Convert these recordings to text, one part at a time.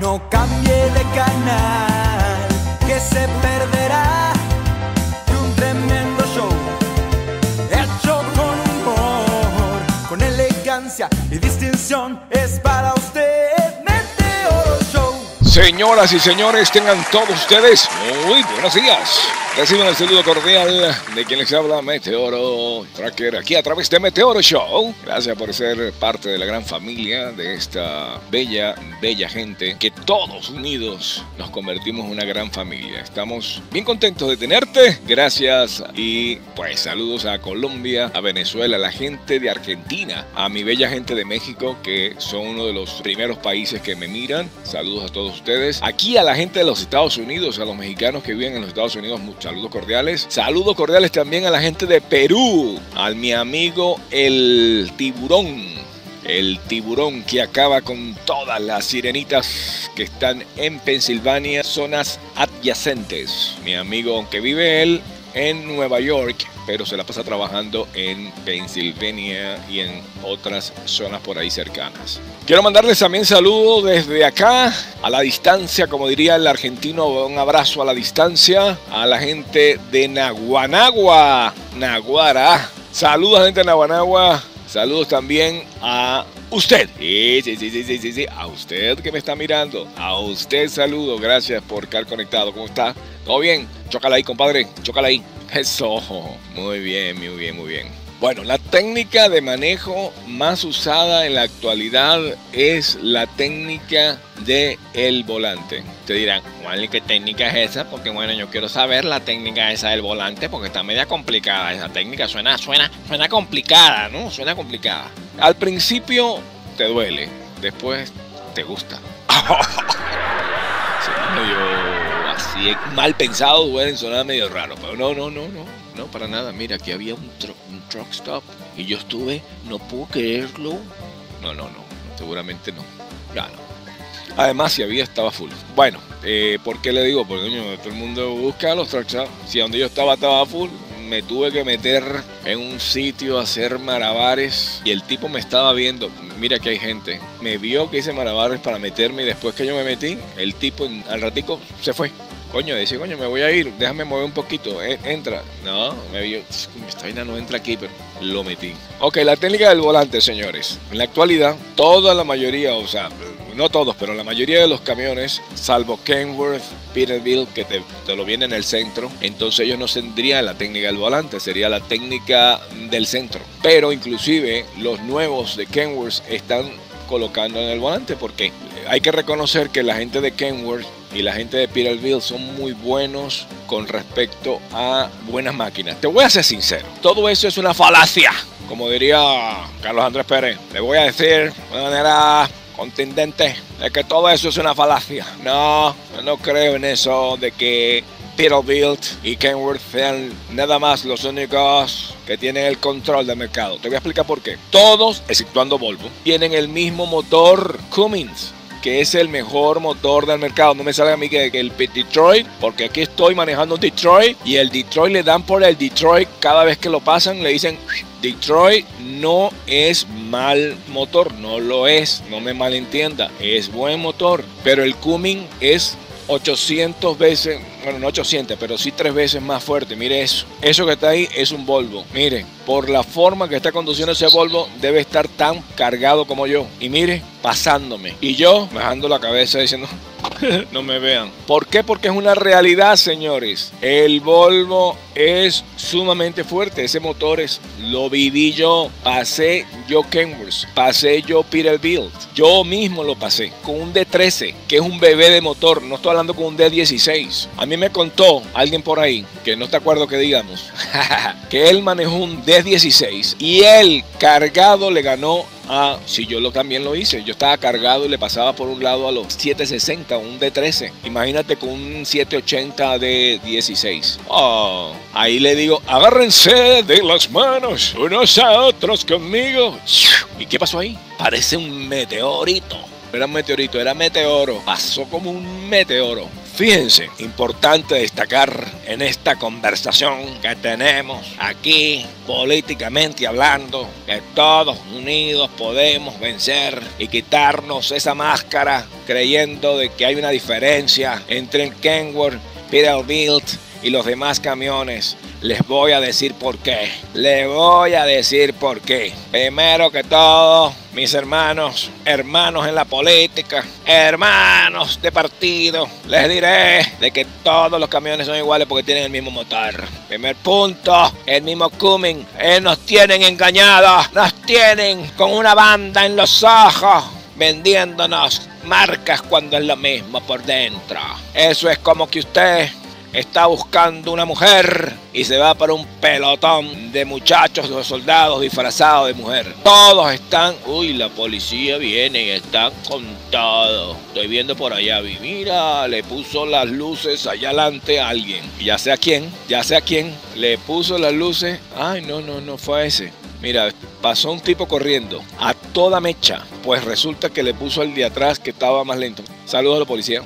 No cambie de canal, que se perderá de un tremendo show. Hecho con humor, con elegancia y distinción, es para. Señoras y señores, tengan todos ustedes muy buenos días. Reciban el saludo cordial de quien les habla Meteoro Tracker aquí a través de Meteoro Show. Gracias por ser parte de la gran familia de esta bella, bella gente que todos unidos nos convertimos en una gran familia. Estamos bien contentos de tenerte. Gracias y pues saludos a Colombia, a Venezuela, a la gente de Argentina, a mi bella gente de México que son uno de los primeros países que me miran. Saludos a todos ustedes. Aquí a la gente de los Estados Unidos, a los mexicanos que viven en los Estados Unidos, saludos cordiales. Saludos cordiales también a la gente de Perú, al mi amigo el tiburón. El tiburón que acaba con todas las sirenitas que están en Pensilvania, zonas adyacentes. Mi amigo, aunque vive él en Nueva York, pero se la pasa trabajando en Pensilvania y en otras zonas por ahí cercanas. Quiero mandarles también saludos desde acá, a la distancia, como diría el argentino, un abrazo a la distancia, a la gente de Naguanagua, Naguara. Saludos gente de Naguanagua, saludos también a usted. Sí, sí, sí, sí, sí, sí, a usted que me está mirando, a usted saludo, gracias por estar conectado. ¿Cómo está? ¿Todo bien? Chócala ahí, compadre, chócala ahí. Eso, muy bien, muy bien, muy bien. Bueno, la técnica de manejo más usada en la actualidad es la técnica de el volante. Te dirán, ¿cuál qué técnica es esa? Porque bueno, yo quiero saber la técnica esa del volante porque está media complicada. Esa técnica suena, suena, suena complicada, ¿no? Suena complicada. Al principio te duele, después te gusta. medio así mal pensado, duele, sonar medio raro, pero no, no, no, no, no, para nada. Mira, aquí había un, un truck stop y yo estuve, no puedo creerlo. No, no, no, seguramente no. Además, si había, estaba full. Bueno, eh, ¿por qué le digo? Porque coño, todo el mundo busca los truck stops. Si donde yo estaba estaba full, me tuve que meter en un sitio a hacer malabares y el tipo me estaba viendo. Mira que hay gente. Me vio que hice malabares para meterme y después que yo me metí, el tipo al ratico se fue. Coño, dice, coño, me voy a ir, déjame mover un poquito, eh, entra. No, me vio, esta vaina no entra aquí, pero lo metí. Ok, la técnica del volante, señores. En la actualidad, toda la mayoría, o sea, no todos, pero la mayoría de los camiones, salvo Kenworth, Peterbilt, que te, lo viene en el centro, entonces ellos no tendrían la técnica del volante, sería la técnica del centro. Pero inclusive los nuevos de Kenworth están colocando en el volante porque hay que reconocer que la gente de Kenworth y la gente de Peterbilt son muy buenos con respecto a buenas máquinas. Te voy a ser sincero, todo eso es una falacia. Como diría Carlos Andrés Pérez, le voy a decir de manera contundente de que todo eso es una falacia. No, yo no creo en eso de que Peterbilt y Kenworth sean nada más los únicos que tienen el control del mercado. Te voy a explicar por qué. Todos, exceptuando Volvo, tienen el mismo motor Cummins que es el mejor motor del mercado. No me sale a mí que, el Detroit, porque aquí estoy manejando Detroit y el Detroit le dan por el Detroit. Cada vez que lo pasan, le dicen Detroit no es mal motor, no lo es, no me malentienda, es buen motor, pero el Cummins es 800 veces, bueno, no 800, pero sí tres veces más fuerte. Mire eso. Eso que está ahí es un Volvo. Mire, por la forma que está conduciendo ese Volvo, debe estar tan cargado como yo. Y mire, pasándome. Y yo bajando la cabeza diciendo, no me vean. ¿Por qué? Porque es una realidad, señores. El Volvo es sumamente fuerte. Ese motor es, lo viví yo. Pasé yo Kenworth. Pasé yo Peterbilt. Yo mismo lo pasé con un D13, que es un bebé de motor. No estoy hablando con un D16. A mí me contó alguien por ahí, que no está acuerdo que digamos, que él manejó un D16 y él cargado le ganó Ah, sí, yo lo, también lo hice. Yo estaba cargado y le pasaba por un lado a los 760, un D13. Imagínate con un 780 de 16. Oh, ahí le digo, agárrense de las manos unos a otros conmigo. ¿Y qué pasó ahí? Parece un meteorito. Era un meteorito, era meteoro. Pasó como un meteoro. Fíjense, importante destacar en esta conversación que tenemos aquí, políticamente hablando, que todos unidos podemos vencer y quitarnos esa máscara creyendo de que hay una diferencia entre el Kenworth, Peterbilt y los demás camiones. Les voy a decir por qué. Les voy a decir por qué. Primero que todo, mis hermanos, hermanos en la política, hermanos de partido, les diré de que todos los camiones son iguales porque tienen el mismo motor. Primer punto, el mismo Cumming. Eh, nos tienen engañados, nos tienen con una banda en los ojos vendiéndonos marcas cuando es lo mismo por dentro. Eso es como que usted está buscando una mujer y se va para un pelotón de muchachos o soldados disfrazados de mujer. Todos están, uy, la policía viene y están con todo. Estoy viendo por allá, mira, le puso las luces allá adelante a alguien. Ya sé a quién, ya sé a quién, le puso las luces. Ay, no, no, no fue ese. Mira, pasó un tipo corriendo a toda mecha, pues resulta que le puso al de atrás que estaba más lento. Saludos a la policía.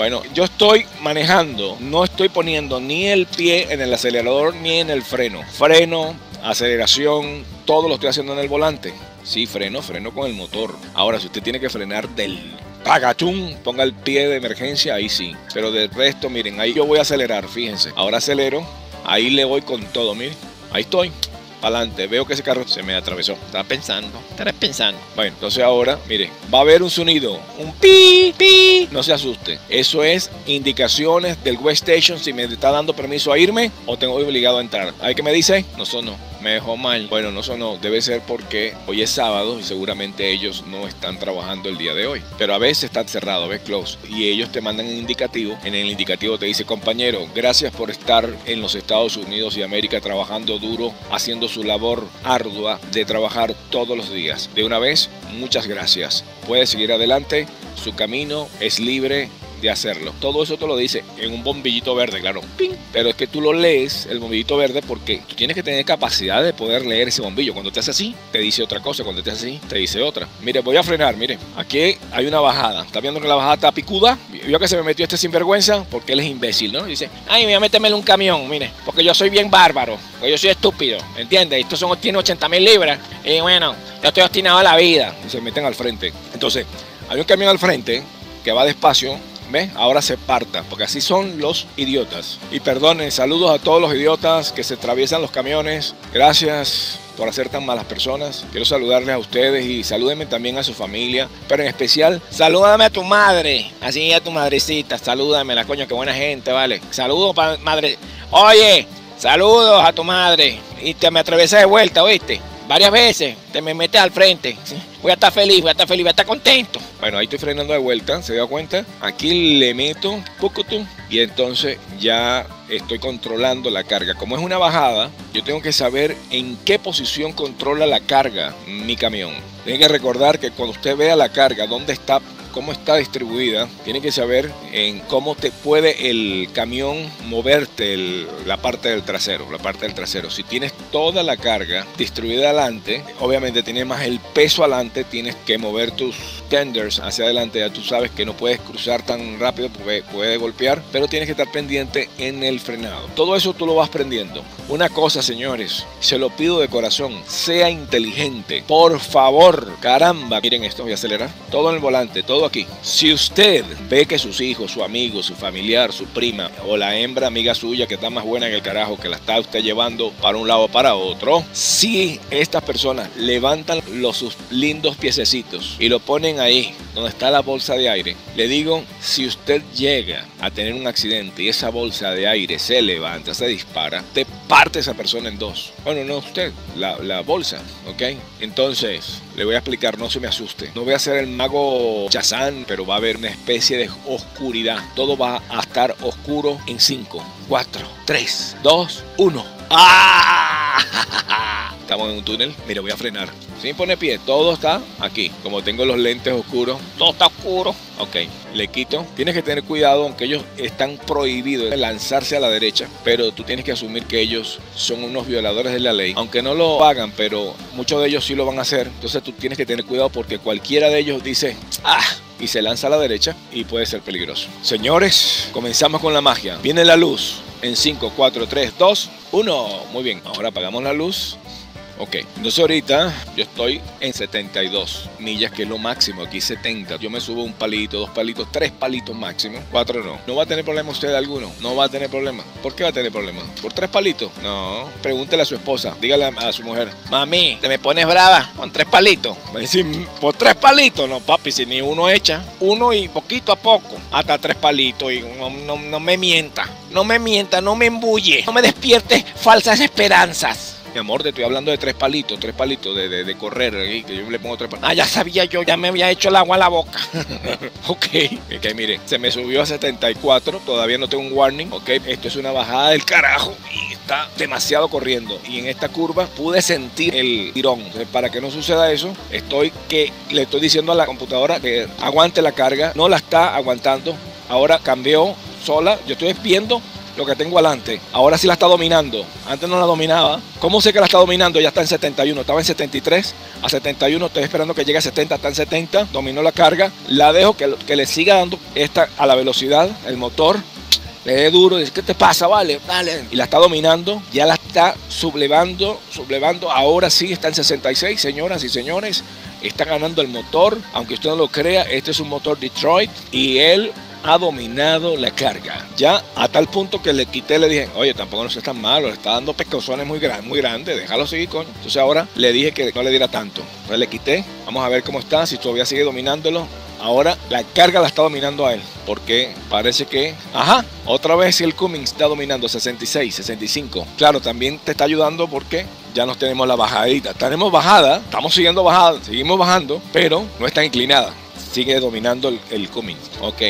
Bueno, yo estoy manejando, no estoy poniendo ni el pie en el acelerador ni en el freno. Freno, aceleración, todo lo estoy haciendo en el volante. Sí, freno, freno con el motor. Ahora, si usted tiene que frenar del pagachún, ponga el pie de emergencia, ahí sí. Pero del resto, miren, ahí yo voy a acelerar, fíjense. Ahora acelero, ahí le voy con todo, miren. Ahí estoy adelante. Veo que ese carro se me atravesó. Estaba pensando. Estarás pensando. Bueno, entonces ahora, mire, va a haber un sonido. Un pi, pi. No se asuste. Eso es indicaciones del West Station si me está dando permiso a irme o tengo obligado a entrar. ¿Hay que me dice? No sonó. Me dejó mal. Bueno, no sonó. Debe ser porque hoy es sábado y seguramente ellos no están trabajando el día de hoy. Pero a veces está cerrado, ves close. Y ellos te mandan un indicativo. En el indicativo te dice, compañero, gracias por estar en los Estados Unidos y América trabajando duro, haciendo su labor ardua de trabajar todos los días. De una vez, muchas gracias. Puede seguir adelante, su camino es libre de hacerlo. Todo eso te lo dice en un bombillito verde, claro. Pero es que tú lo lees, el bombillito verde, porque tú tienes que tener capacidad de poder leer ese bombillo. Cuando te hace así, te dice otra cosa. Cuando te hace así, te dice otra. Mire, voy a frenar, mire. Aquí hay una bajada. ¿Está viendo que la bajada está picuda? Vio que se me metió este sinvergüenza porque él es imbécil, ¿no? Dice, ay, voy a meterme en un camión, mire. Porque yo soy bien bárbaro. Porque yo soy estúpido. ¿Entiendes? Estos son, tiene 80 mil libras. Y bueno, yo estoy obstinado a la vida. Y se meten al frente. Entonces, hay un camión al frente que va despacio ¿Ve? Ahora se parta, porque así son los idiotas. Y perdonen, saludos a todos los idiotas que se atraviesan los camiones. Gracias por ser tan malas personas. Quiero saludarles a ustedes y salúdenme también a su familia. Pero en especial, salúdame a tu madre. Así a tu madrecita. Salúdame, la coño, qué buena gente, ¿vale? Saludos, madre. Oye, saludos a tu madre. Y te me atravesas de vuelta, ¿oíste? Varias veces, te me metes al frente. Voy a estar feliz, voy a estar feliz, voy a estar contento. Bueno, ahí estoy frenando de vuelta, ¿se da cuenta? Aquí le meto tú y entonces ya estoy controlando la carga. Como es una bajada, yo tengo que saber en qué posición controla la carga mi camión. Tiene que recordar que cuando usted vea la carga, dónde está cómo está distribuida, tiene que saber en cómo te puede el camión moverte la parte del trasero, la parte del trasero. Si tienes toda la carga distribuida adelante, obviamente tienes más el peso adelante, tienes que mover tus tenders hacia adelante, ya tú sabes que no puedes cruzar tan rápido porque puede golpear, pero tienes que estar pendiente en el frenado. Todo eso tú lo vas aprendiendo. Una cosa, señores, se lo pido de corazón, sea inteligente, por favor, caramba, miren esto, voy a acelerar, todo en el volante, todo aquí. Si usted ve que sus hijos, su amigo, su familiar, su prima o la hembra amiga suya que está más buena en el carajo, que la está usted llevando para un lado o para otro, si estas personas levantan los sus lindos piececitos y lo ponen ahí donde está la bolsa de aire, le digo, si usted llega a tener un accidente y esa bolsa de aire se levanta, se dispara, te parte esa persona en dos. Bueno, no usted, la, la bolsa, ¿ok? Entonces, le voy a explicar, no se me asuste. No voy a ser el mago Chazán, pero va a haber una especie de oscuridad. Todo va a estar oscuro en 5, 4, 3, 2, 1. ¡Ah! Estamos en un túnel. Mira, voy a frenar. Sin poner pie, todo está aquí. Como tengo los lentes oscuros, todo está oscuro. Ok, le quito. Tienes que tener cuidado, aunque ellos están prohibidos de lanzarse a la derecha, pero tú tienes que asumir que ellos son unos violadores de la ley. Aunque no lo hagan, pero muchos de ellos sí lo van a hacer. Entonces tú tienes que tener cuidado porque cualquiera de ellos dice, ah, y se lanza a la derecha y puede ser peligroso. Señores, comenzamos con la magia. Viene la luz en 5, 4, 3, 2, 1. Muy bien, ahora apagamos la luz Ok, entonces ahorita yo estoy en 72 millas, que es lo máximo. Aquí 70. Yo me subo un palito, dos palitos, tres palitos máximo. Cuatro no. ¿No va a tener problema usted alguno? No va a tener problema. ¿Por qué va a tener problema? ¿Por tres palitos? No. Pregúntele a su esposa. Dígale a su mujer. Mami, ¿te me pones brava con tres palitos? Me dice, ¿por tres palitos? No, papi, si ni uno echa. Uno y poquito a poco. Hasta tres palitos. Y no, no, no me mienta. No me mienta, no me embulle. No me despierte falsas esperanzas. Mi amor, te estoy hablando de tres palitos, tres palitos de, de, correr, que yo le pongo tres palitos. Ah, ya sabía yo, ya me había hecho el agua a la boca. ok, ok, mire, se me subió a 74, todavía no tengo un warning, ok, esto es una bajada del carajo y está demasiado corriendo. Y en esta curva pude sentir el tirón. para que no suceda eso, estoy que le estoy diciendo a la computadora que aguante la carga, no la está aguantando. Ahora cambió sola, yo estoy viendo lo que tengo adelante. Ahora sí la está dominando. Antes no la dominaba. ¿Cómo sé que la está dominando? Ya está en 71. Estaba en 73 a 71. Estoy esperando que llegue a 70. Está en 70. Dominó la carga. La dejo que, le siga dando esta a la velocidad. El motor. Le dé duro. Dice, ¿qué te pasa? Vale, vale. Y la está dominando. Ya la está sublevando. Sublevando. Ahora sí está en 66, señoras y señores. Está ganando el motor. Aunque usted no lo crea, este es un motor Detroit. Y él ha dominado la carga. Ya a tal punto que le quité, le dije, oye, tampoco no se tan malo, le está dando pescozones muy, grandes, muy grandes, déjalo seguir, con Entonces ahora le dije que no le diera tanto. Entonces le quité, vamos a ver cómo está, si todavía sigue dominándolo. Ahora la carga la está dominando a él, porque parece que, ajá, otra vez el Cummings está dominando 66, 65. Claro, también te está ayudando porque ya nos tenemos la bajadita. Tenemos bajada, estamos siguiendo bajada, seguimos bajando, pero no está inclinada. Sigue dominando el, el Cummings. Ok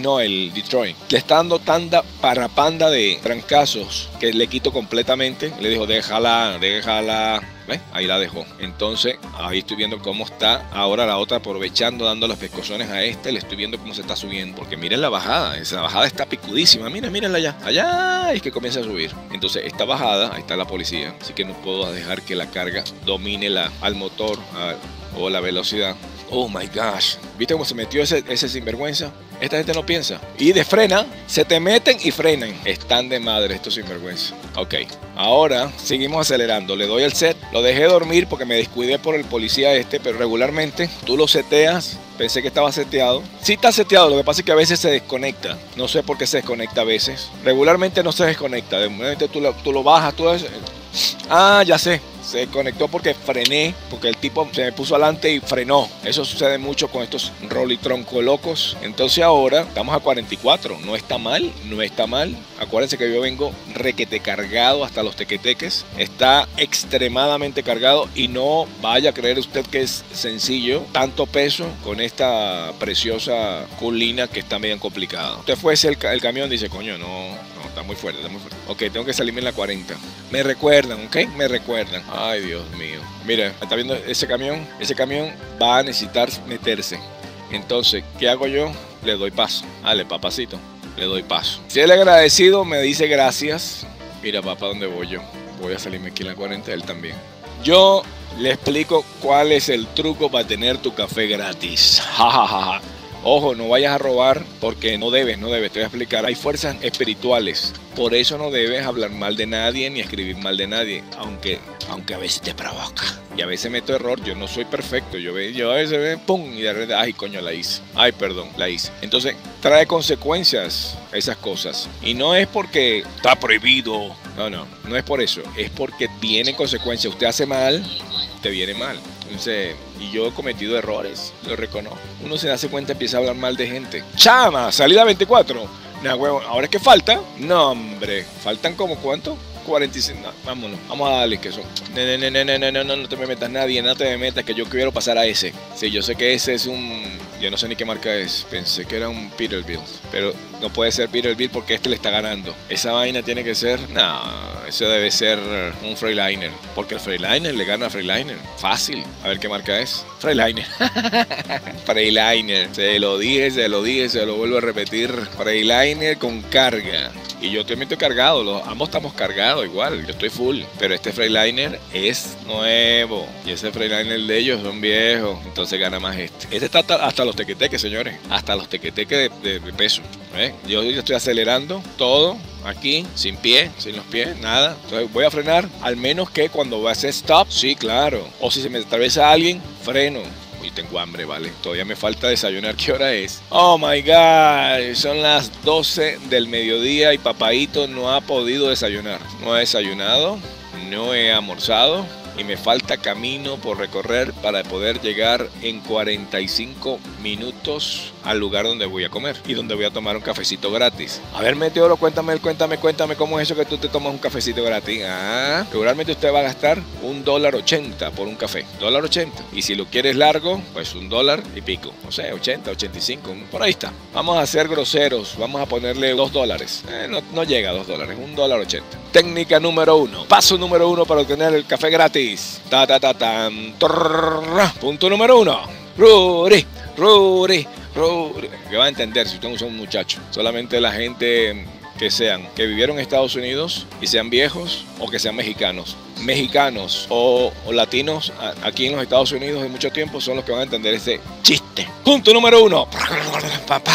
no, el Detroit. Le está dando tanda para panda de trancazos que le quito completamente. Le dijo, déjala, déjala. Ahí la dejó. Entonces, ahí estoy viendo cómo está ahora la otra aprovechando, dando las pescozones a este. Le estoy viendo cómo se está subiendo. Porque miren la bajada. Esa bajada está picudísima. Mira, mírenla allá. Allá es que comienza a subir. Entonces, esta bajada, ahí está la policía. Así que no puedo dejar que la carga domine la, al motor o la velocidad. Oh my gosh. ¿Viste cómo se metió ese, ese sinvergüenza? Esta gente no piensa. Y de frena, se te meten y frenan. Están de madre estos sinvergüenza. Ok, ahora seguimos acelerando. Le doy el set. Lo dejé dormir porque me descuidé por el policía este, pero regularmente tú lo seteas. Pensé que estaba seteado. Sí está seteado, lo que pasa es que a veces se desconecta. No sé por qué se desconecta a veces. Regularmente no se desconecta. De momento tú lo, tú lo bajas, tú... Ah, ya sé se conectó porque frené, porque el tipo se me puso adelante y frenó. Eso sucede mucho con estos tronco locos. Entonces ahora estamos a 44. No está mal, no está mal. Acuérdense que yo vengo requete cargado hasta los tequeteques. Está extremadamente cargado y no vaya a creer usted que es sencillo. Tanto peso con esta preciosa colina que está medio complicada. Usted fuese el, el camión dice, coño, no, está muy fuerte, está muy fuerte. Ok, tengo que salirme en la 40. Me recuerdan, ok, me recuerdan. Ay, Dios mío. Mira, está viendo ese camión. Ese camión va a necesitar meterse. Entonces, ¿qué hago yo? Le doy paso. Dale, papacito. Le doy paso. Si él agradecido, me dice gracias. Mira, papá, ¿dónde voy yo? Voy a salirme aquí en la 40, él también. Yo le explico cuál es el truco para tener tu café gratis. Ojo, no vayas a robar porque no debes, no debes. Te voy a explicar. Hay fuerzas espirituales. Por eso no debes hablar mal de nadie ni escribir mal de nadie. Aunque aunque a veces te provoca. Y a veces meto error, yo no soy perfecto, yo, yo a veces ve, pum, y de repente, ay, coño, la hice. Ay, perdón, la hice. Entonces, trae consecuencias esas cosas. Y no es porque está prohibido. No, no, no es por eso. Es porque tiene consecuencias. Usted hace mal, te viene mal. Entonces, y yo he cometido errores, lo reconozco. Uno se hace cuenta, empieza a hablar mal de gente. Chama, salida 24. Nah, huevo, ahora es que falta. No, hombre, faltan como cuánto? 45. vámonos, vamos a darle que eso. No, no, no, no, no, no, no te me metas nadie, no te me metas que yo quiero pasar a ese. Sí, yo sé que ese es un. Yo no sé ni qué marca es. Pensé que era un Peterbilt. Pero no puede ser Peterbilt porque este le está ganando. Esa vaina tiene que ser. No, ese debe ser un Freiliner. Porque el Freiliner le gana a Freiliner. Fácil. A ver qué marca es. Freiliner. Freiliner. Se lo dije, se lo dije, se lo vuelvo a repetir. Freiliner con carga. Y yo también estoy cargado, los, ambos estamos cargados igual, yo estoy full. Pero este Freiliner es nuevo. Y ese Freiliner de ellos son viejos. Entonces gana más este. Este está hasta, los tequeteques, señores. Hasta los tequeteques de, peso. ¿Eh? Yo, estoy acelerando todo aquí, sin pie, sin los pies, nada. Entonces voy a frenar, al menos que cuando va a hacer stop, sí, claro. O si se me atraviesa alguien, freno. Y tengo hambre, ¿vale? Todavía me falta desayunar. ¿Qué hora es? Oh my God, son las 12 del mediodía y papadito no ha podido desayunar. No ha desayunado, no he almorzado y me falta camino por recorrer para poder llegar en 45 minutos al lugar donde voy a comer y donde voy a tomar un cafecito gratis. A ver, Meteoro, cuéntame, cuéntame, cuéntame cómo es eso que tú te tomas un cafecito gratis. Ah, seguramente usted va a gastar un dólar ochenta por un café. Dólar ochenta. Y si lo quieres largo, pues un dólar y pico. No sé, 80, 85, por ahí está. Vamos a ser groseros, vamos a ponerle dos dólares. Eh, no, llega a dos dólares, un dólar ochenta. Técnica número uno. Paso número uno para obtener el café gratis. Ta ta ta tan. Punto número uno. Rudy, Rudy, que va a entender si usted es un. Solamente la gente que sean, que vivieron en Estados Unidos y sean viejos o que sean mexicanos. Mexicanos o, latinos aquí en los Estados Unidos de mucho tiempo son los que van a entender ese chiste. Punto número uno. Papá.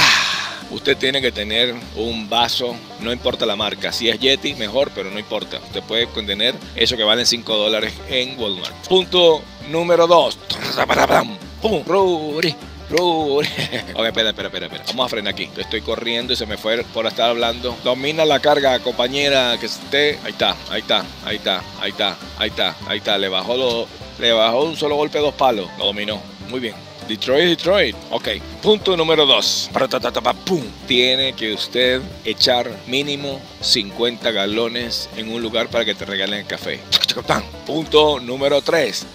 Usted tiene que tener un vaso, no importa la marca. Si es Yeti, mejor, pero no importa. Usted puede contener eso que vale 5 dólares en Walmart. Punto número 2. ¡Pum! ok, espera, espera, espera, espera. Vamos a frenar aquí. Estoy corriendo y se me fue por estar hablando. Domina la carga, compañera, que esté. Ahí está, ahí está, ahí está, ahí está, ahí está, ahí está. Le bajó, lo, le bajó un solo golpe dos palos. Lo dominó. Muy bien. Detroit, Detroit. Ok. Punto número dos. ¡Pum! Tiene que usted echar mínimo 50 galones en un lugar para que te regalen el café. Punto número tres.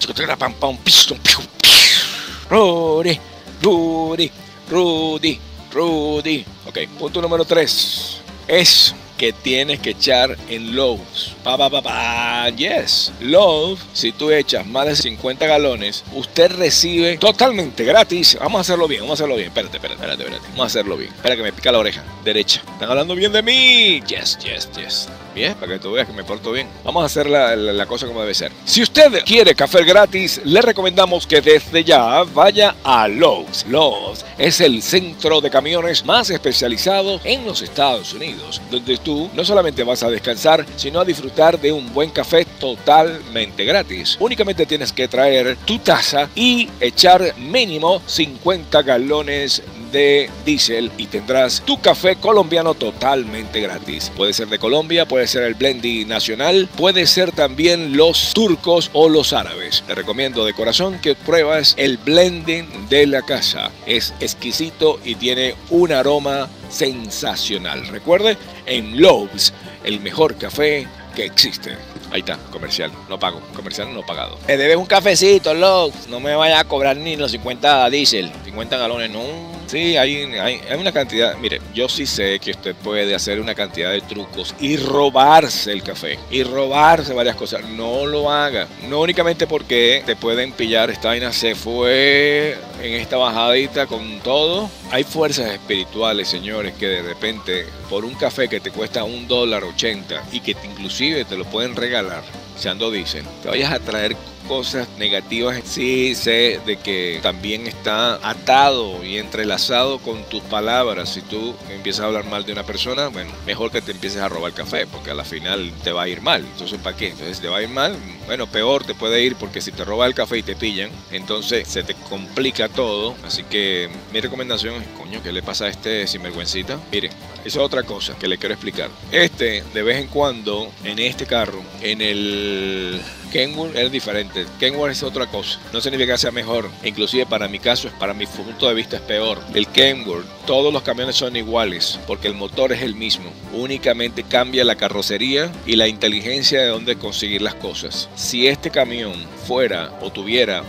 Rory. Rudy, Rudy, Rudy. Ok, punto número 3 es que tienes que echar en Lowe's. Pa, pa, pa, pa, yes. Lowe's, si tú echas más de 50 galones, usted recibe totalmente gratis. Vamos a hacerlo bien, vamos a hacerlo bien. Espérate, espérate, espérate, espérate. Vamos a hacerlo bien. Espera que me pica la oreja. Derecha. Están hablando bien de mí. Yes, yes, yes. Bien, para que tú veas que me porto bien. Vamos a hacer la, cosa como debe ser. Si usted quiere café gratis, le recomendamos que desde ya vaya a Lowe's. Lowe's es el centro de camiones más especializado en los Estados Unidos, donde tú no solamente vas a descansar, sino a disfrutar de un buen café totalmente gratis. Únicamente tienes que traer tu taza y echar mínimo 50 galones de diésel y tendrás tu café colombiano totalmente gratis. Puede ser de Colombia, puede ser el Blendy nacional, puede ser también los turcos o los árabes. Te recomiendo de corazón que pruebas el blending de la casa. Es exquisito y tiene un aroma sensacional. Recuerde, en Lowe's, el mejor café que existe. Ahí está, comercial, no pago, comercial no pagado. Me debes un cafecito, Lowe's. No me vaya a cobrar ni los 50 diésel, 50 galones, no Sí, hay, hay, una cantidad. Mire, yo sí sé que usted puede hacer una cantidad de trucos y robarse el café y robarse varias cosas. No lo haga. No únicamente porque te pueden pillar. Esta vaina se fue en esta bajadita con todo. Hay fuerzas espirituales, señores, que de repente por un café que te cuesta un dólar ochenta y que inclusive te lo pueden regalar, se ando dicen, te vayas a traer cosas negativas, sí sé de que también está atado y entrelazado con tus palabras. Si tú empiezas a hablar mal de una persona, bueno, mejor que te empieces a robar café, porque a la final te va a ir mal. Entonces, ¿para qué? Entonces, te va a ir mal, bueno, peor te puede ir porque si te roba el café y te pillan, entonces se te complica todo. Así que mi recomendación es, coño, ¿qué le pasa a este sinvergüencita? Mire, es otra cosa que le quiero explicar. Este, de vez en cuando, en este carro, en el Kenworth es diferente. Kenworth es otra cosa. No significa que sea mejor. Inclusive para mi caso, para mi punto de vista es peor. El Kenworth, todos los camiones son iguales porque el motor es el mismo. Únicamente cambia la carrocería y la inteligencia de dónde conseguir las cosas. Si este camión fuera o tuviera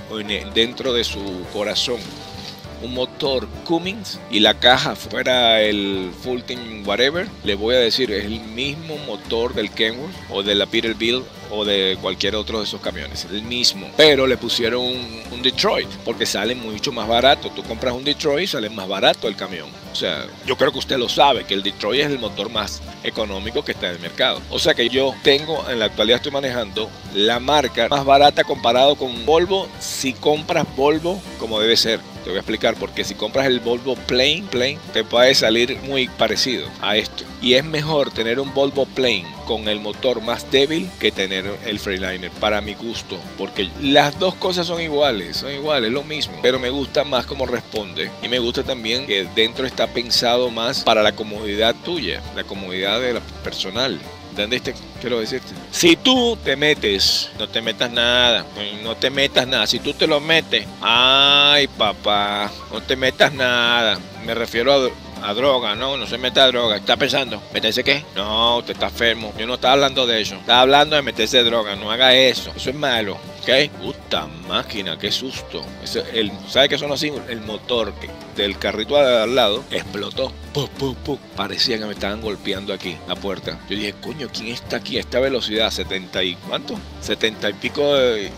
dentro de su corazón un motor Cummins y la caja fuera el Fulton whatever, le voy a decir, es el mismo motor del Kenworth o de la Peterbilt o de cualquier otro de esos camiones, el mismo. Pero le pusieron un, Detroit porque sale mucho más barato. Tú compras un Detroit y sale más barato el camión. O sea, yo creo que usted lo sabe, que el Detroit es el motor más económico que está en el mercado. O sea que yo tengo, en la actualidad estoy manejando la marca más barata comparado con Volvo si compras Volvo como debe ser. Te voy a explicar porque si compras el Volvo Plain, Plain, te puede salir muy parecido a esto. Y es mejor tener un Volvo Plain con el motor más débil que tener el Freeliner para mi gusto, porque las dos cosas son iguales, son iguales, lo mismo, pero me gusta más cómo responde y me gusta también que dentro está pensado más para la comodidad tuya, la comodidad de la personal. ¿Entendiste? Quiero decirte. Si tú te metes, no te metas nada, no te metas nada. Si tú te lo metes, ay papá, no te metas nada. Me refiero a a droga, no, no se meta a droga. ¿Está pensando? ¿Meterse qué? No, usted está enfermo. Yo no estaba hablando de eso. Estaba hablando de meterse droga. No haga eso. Eso es malo. Puta máquina, qué susto. el, ¿Sabe qué son así? El motor del carrito al lado explotó. Parecía que me estaban golpeando aquí la puerta. Yo dije, coño, ¿quién está aquí a esta velocidad? ¿70 y cuánto? 70 y pico de...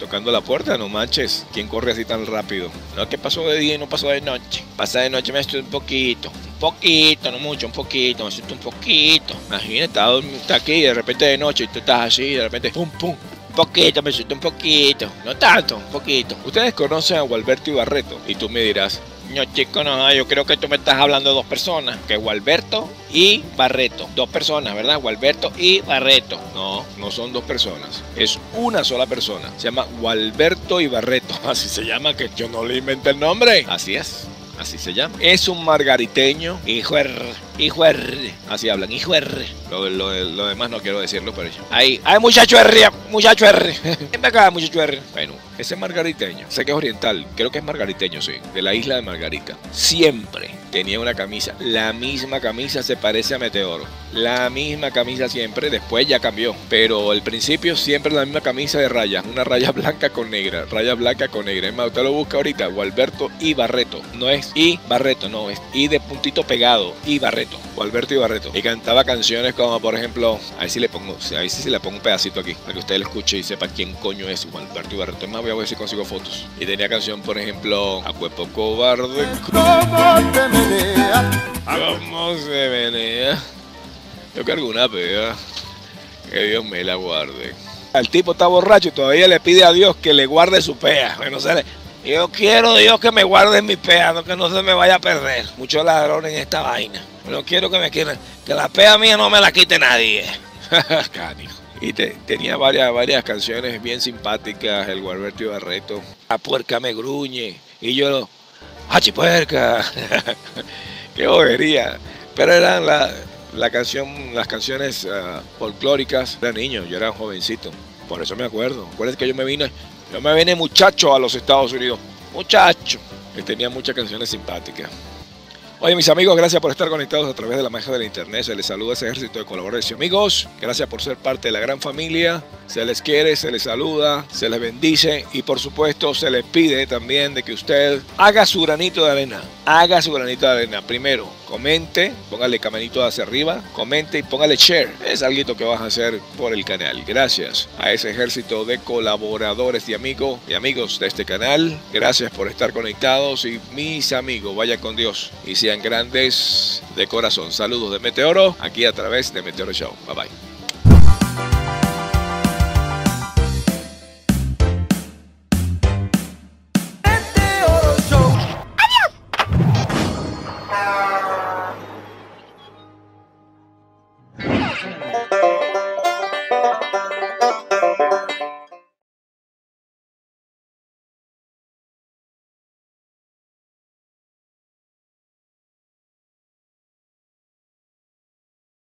tocando la puerta, no manches. ¿Quién corre así tan rápido? No, que pasó de día y no pasó de noche. Pasa de noche me estoy un poquito. Un poquito, no mucho, un poquito, me siento un poquito. Imagínate, está aquí y de repente de noche y tú estás así y de repente pum pum poquito, me siento un poquito. No tanto, un poquito. Ustedes conocen a Gualberto Barreto y tú me dirás, no, chico, no, yo creo que tú me estás hablando de dos personas, que es Gualberto y Barreto. Dos personas, ¿verdad? Gualberto y Barreto. No, no son dos personas. Es una sola persona. Se llama Gualberto y Barreto. Así se llama, que yo no le inventé el nombre. Así es así se llama. Es un margariteño, hijo R, hijo R, así hablan, hijo R. Lo, demás no quiero decirlo, pero Ahí, hay muchacho R, muchacho R. Ven acá, muchacho R. Bueno, ese margariteño, sé que es oriental, creo que es margariteño, sí, de la isla de Margarita. Siempre tenía una camisa, la misma camisa se parece a Meteoro. La misma camisa siempre, después ya cambió. Pero al principio siempre la misma camisa de rayas, una raya blanca con negra, raya blanca con negra. Es más, usted lo busca ahorita, Gualberto y Barreto. No es y Barreto, no, es y de puntito pegado, y Barreto, Barreto. Y cantaba canciones como, por ejemplo, ahí sí le pongo, ahí sí, le pongo un pedacito aquí, para que usted lo escuche y sepa quién coño es Gualberto y Barreto. Es más, voy a ver si consigo fotos. Y tenía canción, por ejemplo, Acuepo Cobarde. ¿Cómo se menea? ¿Cómo se menea? Yo cargo una pega. Que Dios me la guarde. El tipo está borracho y todavía le pide a Dios que le guarde su pea. Yo quiero Dios que me guarde mi pea, no que no se me vaya a perder. Muchos ladrones en esta vaina. No quiero que me quieran. Que la pea mía no me la quite nadie. Y tenía varias, varias canciones bien simpáticas, el Gualberto y Barreto. La puerca me gruñe. Y yo, ¡hachipuerca! ¡Qué bobería! Pero eran la, la canción, las canciones uh, folclóricas. Era niño, yo era jovencito. Por eso me acuerdo. Acuérdense que yo me vine, yo me vine muchacho a los Estados Unidos. Muchacho. Que tenía muchas canciones simpáticas. Oye, mis amigos, gracias por estar conectados a través de la magia del internet. Se les saluda ese ejército de colaboradores y amigos. Gracias por ser parte de la gran familia. Se les quiere, se les saluda, se les bendice y por supuesto se les pide también de que usted haga su granito de arena. Haga su granito de arena. Primero, comente, póngale caminito hacia arriba, comente y póngale share. Es algo que vas a hacer por el canal. Gracias a ese ejército de colaboradores y amigos y amigos de este canal. Gracias por estar conectados y mis amigos, vaya con Dios y sean grandes de corazón. Saludos de Meteoro aquí a través de Meteoro Show. Bye bye.